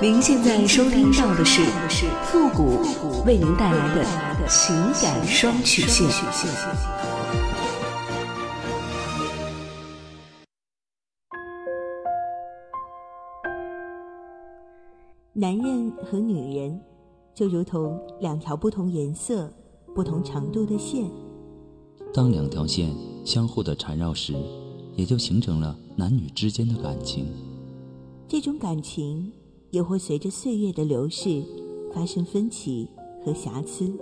您现在收听到的是复古为您带来的情感双曲线。男人和女人就如同两条不同颜色、不同长度的线。当两条线相互的缠绕时，也就形成了男女之间的感情。这种感情也会随着岁月的流逝发生分歧和瑕疵。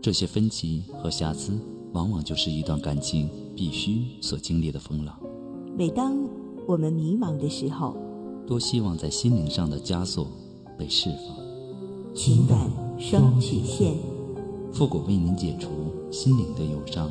这些分歧和瑕疵，往往就是一段感情必须所经历的风浪。每当我们迷茫的时候，多希望在心灵上的枷锁被释放。情感双曲线，复古为您解除心灵的忧伤。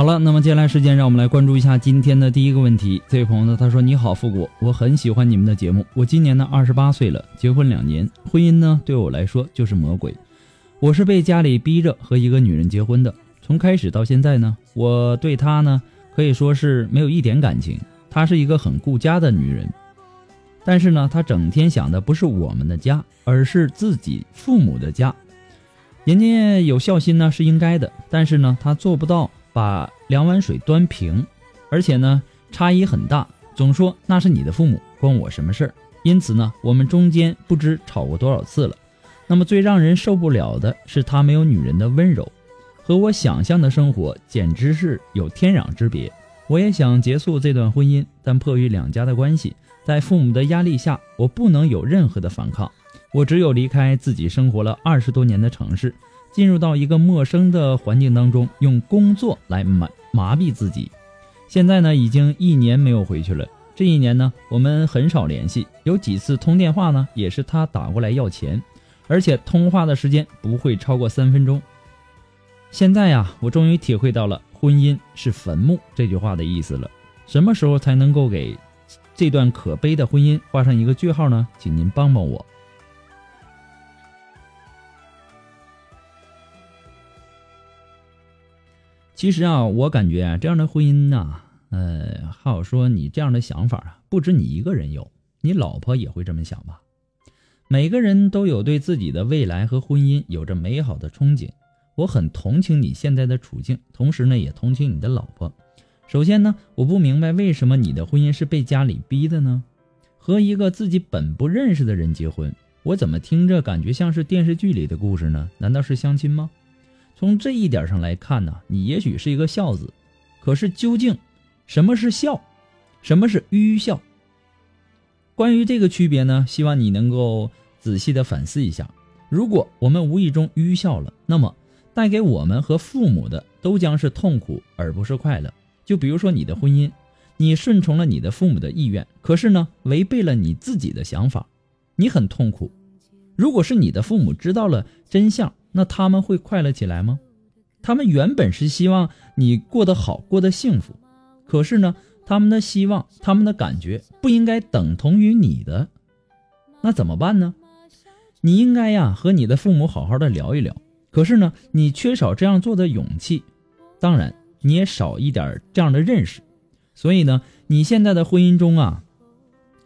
好了，那么接下来时间，让我们来关注一下今天的第一个问题。这位朋友呢，他说：“你好，复古，我很喜欢你们的节目。我今年呢二十八岁了，结婚两年，婚姻呢对我来说就是魔鬼。我是被家里逼着和一个女人结婚的。从开始到现在呢，我对她呢可以说是没有一点感情。她是一个很顾家的女人，但是呢，她整天想的不是我们的家，而是自己父母的家。人家有孝心呢是应该的，但是呢，她做不到。”把两碗水端平，而且呢差异很大，总说那是你的父母，关我什么事儿？因此呢，我们中间不知吵过多少次了。那么最让人受不了的是他没有女人的温柔，和我想象的生活简直是有天壤之别。我也想结束这段婚姻，但迫于两家的关系，在父母的压力下，我不能有任何的反抗，我只有离开自己生活了二十多年的城市。进入到一个陌生的环境当中，用工作来麻麻痹自己。现在呢，已经一年没有回去了。这一年呢，我们很少联系，有几次通电话呢，也是他打过来要钱，而且通话的时间不会超过三分钟。现在呀，我终于体会到了“婚姻是坟墓”这句话的意思了。什么时候才能够给这段可悲的婚姻画上一个句号呢？请您帮帮我。其实啊，我感觉啊，这样的婚姻呐，呃，还有说你这样的想法啊，不止你一个人有，你老婆也会这么想吧？每个人都有对自己的未来和婚姻有着美好的憧憬。我很同情你现在的处境，同时呢，也同情你的老婆。首先呢，我不明白为什么你的婚姻是被家里逼的呢？和一个自己本不认识的人结婚，我怎么听着感觉像是电视剧里的故事呢？难道是相亲吗？从这一点上来看呢，你也许是一个孝子，可是究竟什么是孝，什么是愚孝？关于这个区别呢，希望你能够仔细的反思一下。如果我们无意中愚孝了，那么带给我们和父母的都将是痛苦，而不是快乐。就比如说你的婚姻，你顺从了你的父母的意愿，可是呢，违背了你自己的想法，你很痛苦。如果是你的父母知道了真相，那他们会快乐起来吗？他们原本是希望你过得好，过得幸福，可是呢，他们的希望，他们的感觉不应该等同于你的，那怎么办呢？你应该呀和你的父母好好的聊一聊，可是呢，你缺少这样做的勇气，当然你也少一点这样的认识，所以呢，你现在的婚姻中啊，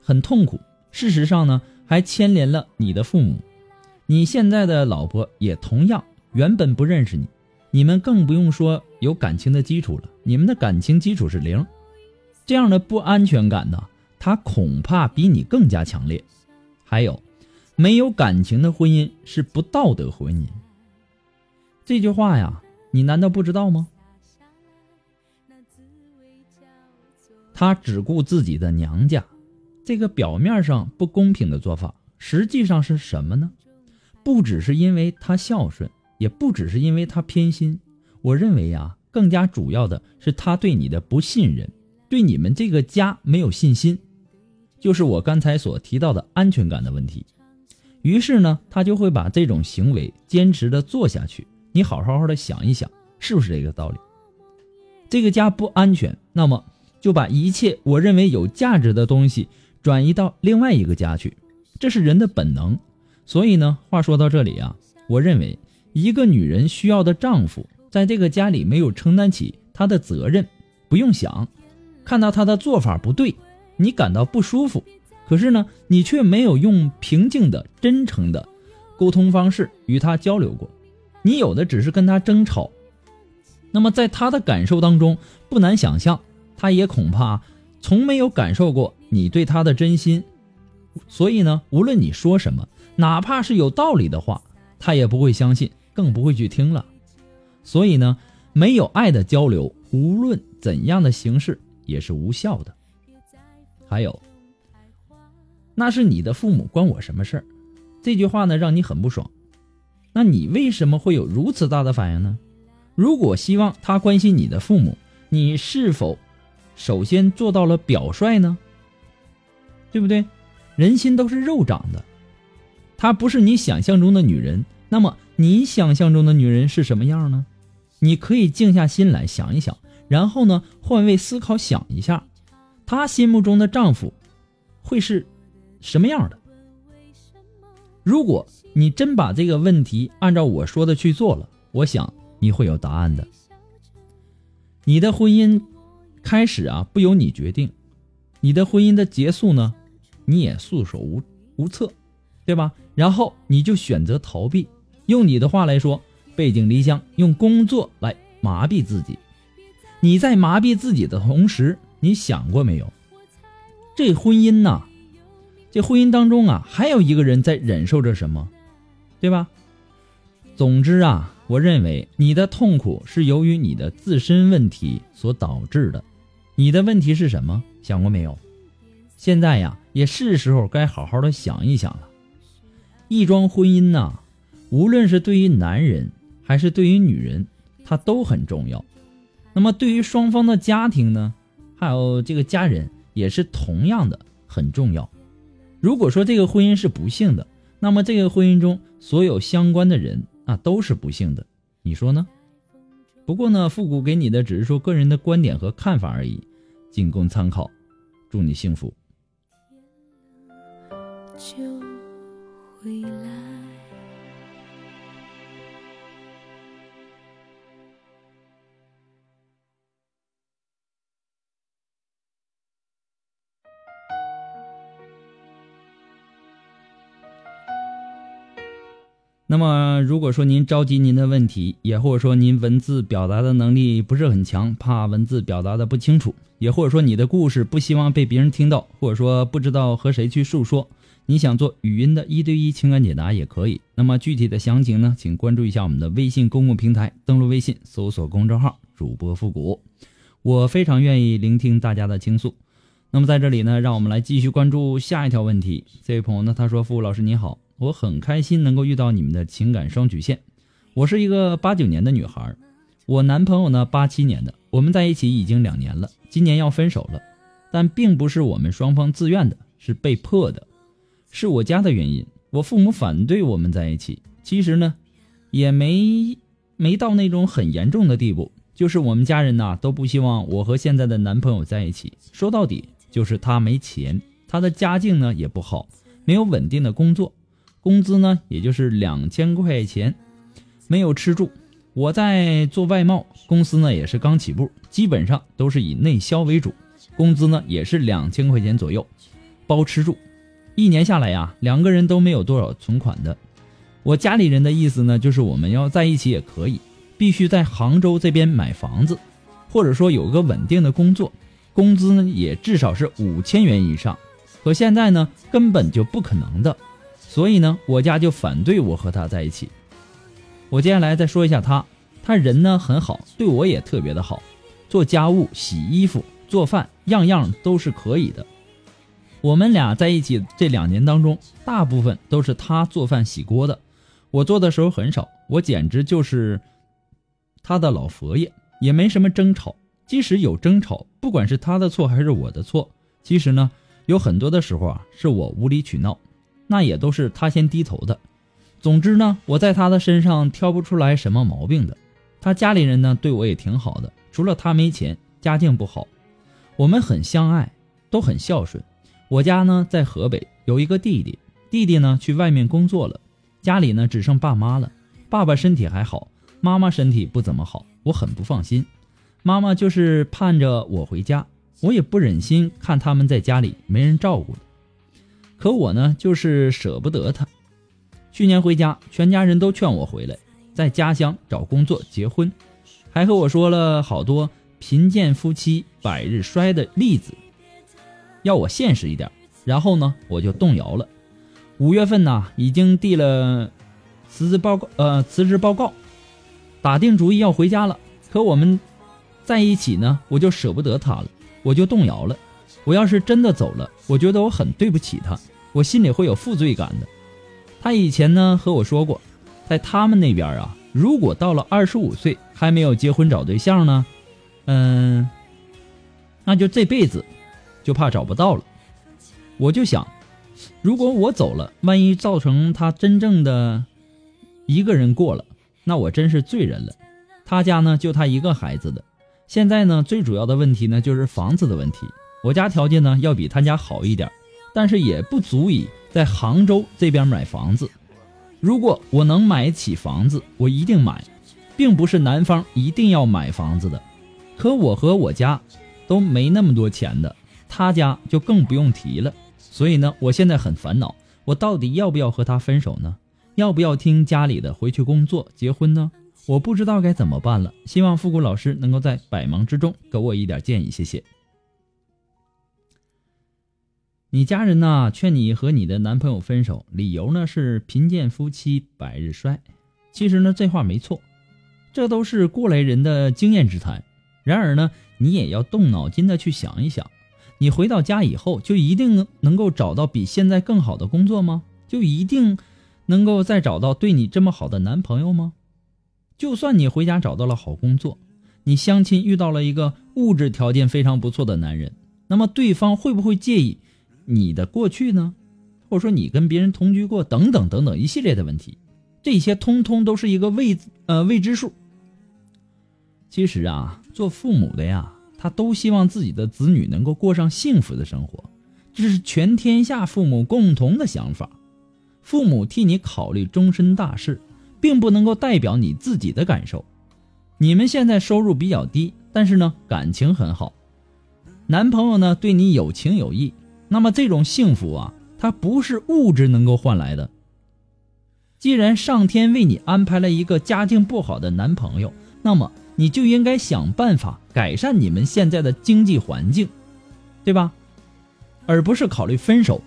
很痛苦。事实上呢，还牵连了你的父母，你现在的老婆也同样原本不认识你。你们更不用说有感情的基础了，你们的感情基础是零，这样的不安全感呢，他恐怕比你更加强烈。还有，没有感情的婚姻是不道德婚姻。这句话呀，你难道不知道吗？他只顾自己的娘家，这个表面上不公平的做法，实际上是什么呢？不只是因为他孝顺。也不只是因为他偏心，我认为呀，更加主要的是他对你的不信任，对你们这个家没有信心，就是我刚才所提到的安全感的问题。于是呢，他就会把这种行为坚持的做下去。你好好好的想一想，是不是这个道理？这个家不安全，那么就把一切我认为有价值的东西转移到另外一个家去，这是人的本能。所以呢，话说到这里啊，我认为。一个女人需要的丈夫，在这个家里没有承担起她的责任，不用想，看到他的做法不对，你感到不舒服，可是呢，你却没有用平静的、真诚的沟通方式与他交流过，你有的只是跟他争吵。那么在他的感受当中，不难想象，他也恐怕从没有感受过你对他的真心，所以呢，无论你说什么，哪怕是有道理的话，他也不会相信。更不会去听了，所以呢，没有爱的交流，无论怎样的形式也是无效的。还有，那是你的父母，关我什么事儿？这句话呢，让你很不爽。那你为什么会有如此大的反应呢？如果希望他关心你的父母，你是否首先做到了表率呢？对不对？人心都是肉长的，她不是你想象中的女人。那么你想象中的女人是什么样呢？你可以静下心来想一想，然后呢换位思考想一下，她心目中的丈夫会是什么样的？如果你真把这个问题按照我说的去做了，我想你会有答案的。你的婚姻开始啊不由你决定，你的婚姻的结束呢你也束手无无策，对吧？然后你就选择逃避。用你的话来说，背井离乡，用工作来麻痹自己。你在麻痹自己的同时，你想过没有？这婚姻呐，这婚姻当中啊，还有一个人在忍受着什么，对吧？总之啊，我认为你的痛苦是由于你的自身问题所导致的。你的问题是什么？想过没有？现在呀，也是时候该好好的想一想了。一桩婚姻呐。无论是对于男人还是对于女人，它都很重要。那么对于双方的家庭呢，还有这个家人也是同样的很重要。如果说这个婚姻是不幸的，那么这个婚姻中所有相关的人啊都是不幸的。你说呢？不过呢，复古给你的只是说个人的观点和看法而已，仅供参考。祝你幸福。就回来。那么，如果说您着急您的问题，也或者说您文字表达的能力不是很强，怕文字表达的不清楚，也或者说你的故事不希望被别人听到，或者说不知道和谁去诉说，你想做语音的一对一情感解答也可以。那么具体的详情呢，请关注一下我们的微信公共平台，登录微信搜索公众号“主播复古”，我非常愿意聆听大家的倾诉。那么在这里呢，让我们来继续关注下一条问题。这位朋友呢，他说：“复古老师你好。”我很开心能够遇到你们的情感双曲线。我是一个八九年的女孩，我男朋友呢八七年的，我们在一起已经两年了，今年要分手了，但并不是我们双方自愿的，是被迫的，是我家的原因。我父母反对我们在一起，其实呢，也没没到那种很严重的地步。就是我们家人呐都不希望我和现在的男朋友在一起。说到底，就是他没钱，他的家境呢也不好，没有稳定的工作，工资呢也就是两千块钱，没有吃住。我在做外贸，公司呢也是刚起步，基本上都是以内销为主，工资呢也是两千块钱左右，包吃住。一年下来呀，两个人都没有多少存款的。我家里人的意思呢，就是我们要在一起也可以。必须在杭州这边买房子，或者说有个稳定的工作，工资呢也至少是五千元以上。可现在呢根本就不可能的，所以呢我家就反对我和他在一起。我接下来再说一下他，他人呢很好，对我也特别的好，做家务、洗衣服、做饭，样样都是可以的。我们俩在一起这两年当中，大部分都是他做饭洗锅的，我做的时候很少，我简直就是。他的老佛爷也没什么争吵，即使有争吵，不管是他的错还是我的错，其实呢，有很多的时候啊，是我无理取闹，那也都是他先低头的。总之呢，我在他的身上挑不出来什么毛病的。他家里人呢，对我也挺好的，除了他没钱，家境不好，我们很相爱，都很孝顺。我家呢在河北，有一个弟弟，弟弟呢去外面工作了，家里呢只剩爸妈了，爸爸身体还好。妈妈身体不怎么好，我很不放心。妈妈就是盼着我回家，我也不忍心看他们在家里没人照顾。可我呢，就是舍不得他。去年回家，全家人都劝我回来，在家乡找工作、结婚，还和我说了好多“贫贱夫妻百日衰”的例子，要我现实一点。然后呢，我就动摇了。五月份呢，已经递了辞职报告，呃，辞职报告。打定主意要回家了，可我们在一起呢，我就舍不得他了，我就动摇了。我要是真的走了，我觉得我很对不起他，我心里会有负罪感的。他以前呢和我说过，在他们那边啊，如果到了二十五岁还没有结婚找对象呢，嗯，那就这辈子就怕找不到了。我就想，如果我走了，万一造成他真正的一个人过了。那我真是罪人了，他家呢就他一个孩子的，现在呢最主要的问题呢就是房子的问题。我家条件呢要比他家好一点，但是也不足以在杭州这边买房子。如果我能买起房子，我一定买，并不是男方一定要买房子的。可我和我家都没那么多钱的，他家就更不用提了。所以呢，我现在很烦恼，我到底要不要和他分手呢？要不要听家里的回去工作结婚呢？我不知道该怎么办了。希望复古老师能够在百忙之中给我一点建议，谢谢。你家人呢劝你和你的男朋友分手，理由呢是贫贱夫妻百日衰。其实呢这话没错，这都是过来人的经验之谈。然而呢你也要动脑筋的去想一想，你回到家以后就一定能能够找到比现在更好的工作吗？就一定？能够再找到对你这么好的男朋友吗？就算你回家找到了好工作，你相亲遇到了一个物质条件非常不错的男人，那么对方会不会介意你的过去呢？或者说你跟别人同居过等等等等一系列的问题，这些通通都是一个未呃未知数。其实啊，做父母的呀，他都希望自己的子女能够过上幸福的生活，这是全天下父母共同的想法。父母替你考虑终身大事，并不能够代表你自己的感受。你们现在收入比较低，但是呢感情很好，男朋友呢对你有情有义。那么这种幸福啊，它不是物质能够换来的。既然上天为你安排了一个家境不好的男朋友，那么你就应该想办法改善你们现在的经济环境，对吧？而不是考虑分手。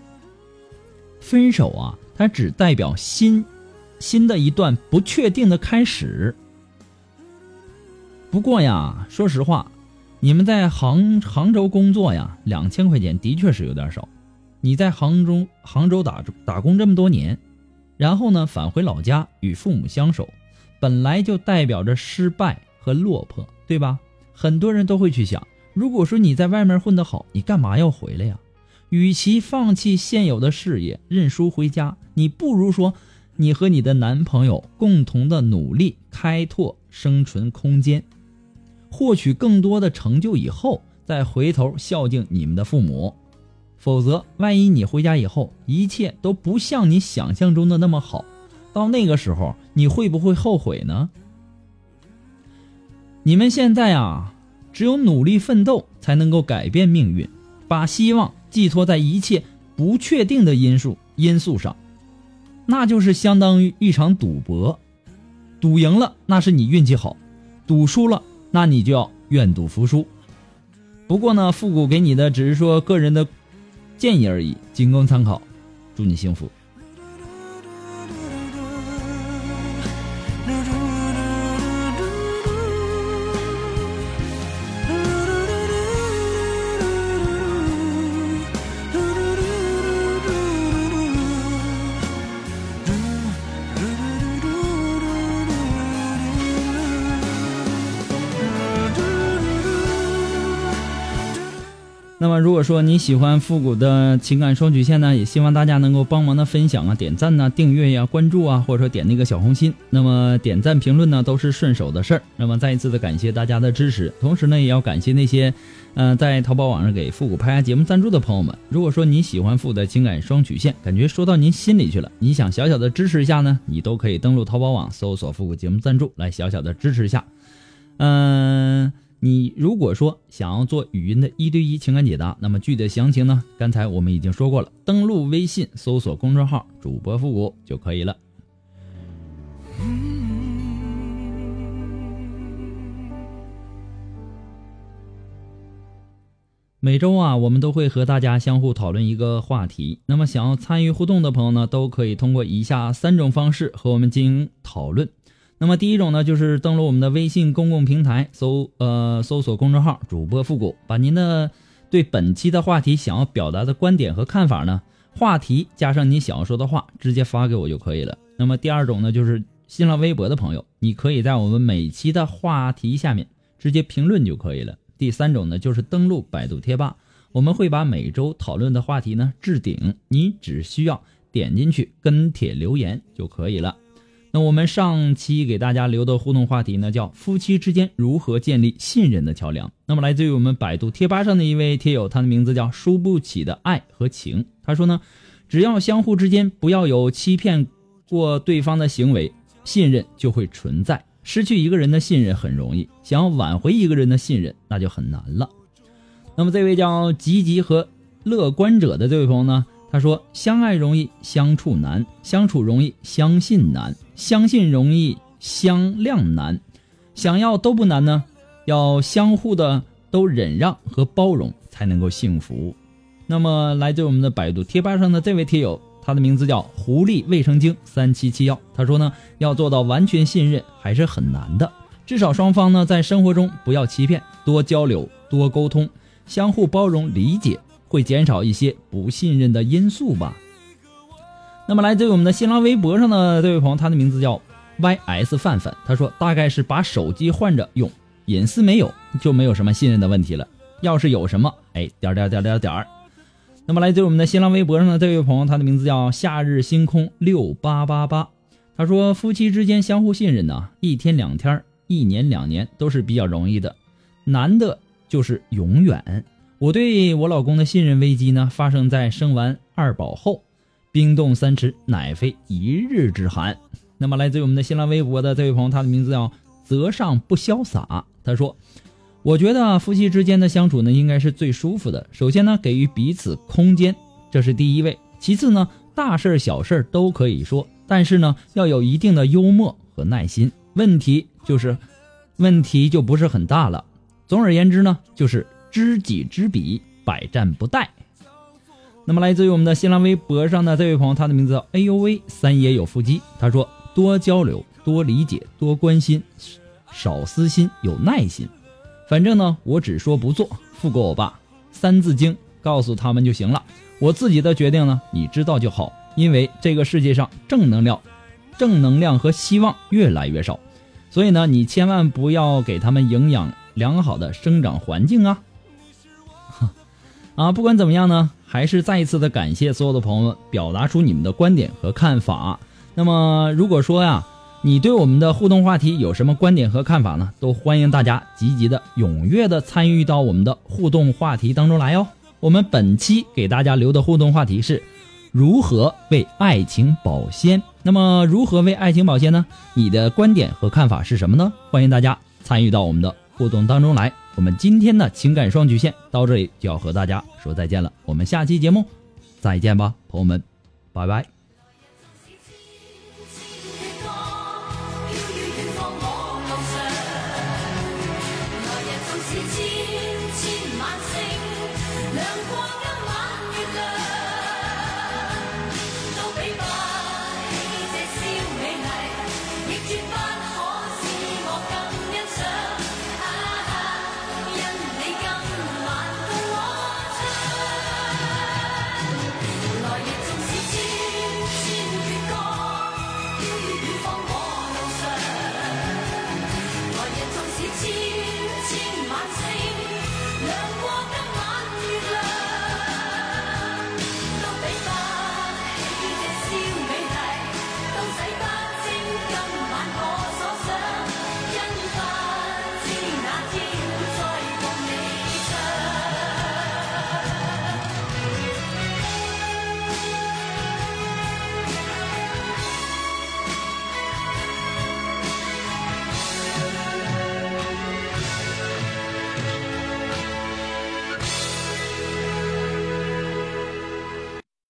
分手啊。它只代表新，新的一段不确定的开始。不过呀，说实话，你们在杭杭州工作呀，两千块钱的确是有点少。你在杭州杭州打打工这么多年，然后呢返回老家与父母相守，本来就代表着失败和落魄，对吧？很多人都会去想，如果说你在外面混得好，你干嘛要回来呀？与其放弃现有的事业，认输回家，你不如说，你和你的男朋友共同的努力，开拓生存空间，获取更多的成就以后，再回头孝敬你们的父母。否则，万一你回家以后，一切都不像你想象中的那么好，到那个时候，你会不会后悔呢？你们现在啊，只有努力奋斗，才能够改变命运，把希望。寄托在一切不确定的因素因素上，那就是相当于一场赌博。赌赢了，那是你运气好；赌输了，那你就要愿赌服输。不过呢，复古给你的只是说个人的建议而已，仅供参考。祝你幸福。如果说你喜欢复古的情感双曲线呢，也希望大家能够帮忙的分享啊、点赞呐、订阅呀、关注啊，或者说点那个小红心。那么点赞、评论呢，都是顺手的事儿。那么再一次的感谢大家的支持，同时呢，也要感谢那些，嗯，在淘宝网上给复古拍下节目赞助的朋友们。如果说你喜欢复古的情感双曲线，感觉说到您心里去了，你想小小的支持一下呢，你都可以登录淘宝网搜索“复古节目赞助”来小小的支持一下。嗯。你如果说想要做语音的一对一情感解答，那么具体的详情呢？刚才我们已经说过了，登录微信搜索公众号“主播复古”就可以了。每周啊，我们都会和大家相互讨论一个话题。那么，想要参与互动的朋友呢，都可以通过以下三种方式和我们进行讨论。那么第一种呢，就是登录我们的微信公共平台，搜呃搜索公众号“主播复古”，把您的对本期的话题想要表达的观点和看法呢，话题加上你想要说的话，直接发给我就可以了。那么第二种呢，就是新浪微博的朋友，你可以在我们每期的话题下面直接评论就可以了。第三种呢，就是登录百度贴吧，我们会把每周讨论的话题呢置顶，你只需要点进去跟帖留言就可以了。那我们上期给大家留的互动话题呢，叫夫妻之间如何建立信任的桥梁。那么来自于我们百度贴吧上的一位贴友，他的名字叫输不起的爱和情。他说呢，只要相互之间不要有欺骗过对方的行为，信任就会存在。失去一个人的信任很容易，想要挽回一个人的信任那就很难了。那么这位叫积极和乐观者的这位朋友呢？他说：“相爱容易相处难，相处容易相信难，相信容易相谅难，想要都不难呢，要相互的都忍让和包容才能够幸福。”那么，来自我们的百度贴吧上的这位贴友，他的名字叫狐狸卫生巾三七七幺。他说呢，要做到完全信任还是很难的，至少双方呢在生活中不要欺骗，多交流，多沟通，相互包容理解。会减少一些不信任的因素吧。那么，来自于我们的新浪微博上的这位朋友，他的名字叫 Y.S 范范，他说大概是把手机换着用，隐私没有，就没有什么信任的问题了。要是有什么，哎，点点点点点。那么，来自于我们的新浪微博上的这位朋友，他的名字叫夏日星空六八八八，他说夫妻之间相互信任呢，一天两天，一年两年都是比较容易的，难的就是永远。我对我老公的信任危机呢，发生在生完二宝后，冰冻三尺，乃非一日之寒。那么，来自于我们的新浪微博的这位朋友，他的名字叫泽上不潇洒。他说：“我觉得夫妻之间的相处呢，应该是最舒服的。首先呢，给予彼此空间，这是第一位。其次呢，大事小事都可以说，但是呢，要有一定的幽默和耐心。问题就是，问题就不是很大了。总而言之呢，就是。”知己知彼，百战不殆。那么，来自于我们的新浪微博上的这位朋友，他的名字叫哎呦喂，三爷有腹肌。他说：多交流，多理解，多关心，少私心，有耐心。反正呢，我只说不做。富过我爸，三字经告诉他们就行了。我自己的决定呢，你知道就好。因为这个世界上正能量、正能量和希望越来越少，所以呢，你千万不要给他们营养良好的生长环境啊。啊，不管怎么样呢，还是再一次的感谢所有的朋友们表达出你们的观点和看法。那么如果说呀，你对我们的互动话题有什么观点和看法呢？都欢迎大家积极的、踊跃的参与到我们的互动话题当中来哟。我们本期给大家留的互动话题是。如何为爱情保鲜？那么如何为爱情保鲜呢？你的观点和看法是什么呢？欢迎大家参与到我们的互动当中来。我们今天的情感双曲线到这里就要和大家说再见了，我们下期节目再见吧，朋友们，拜拜。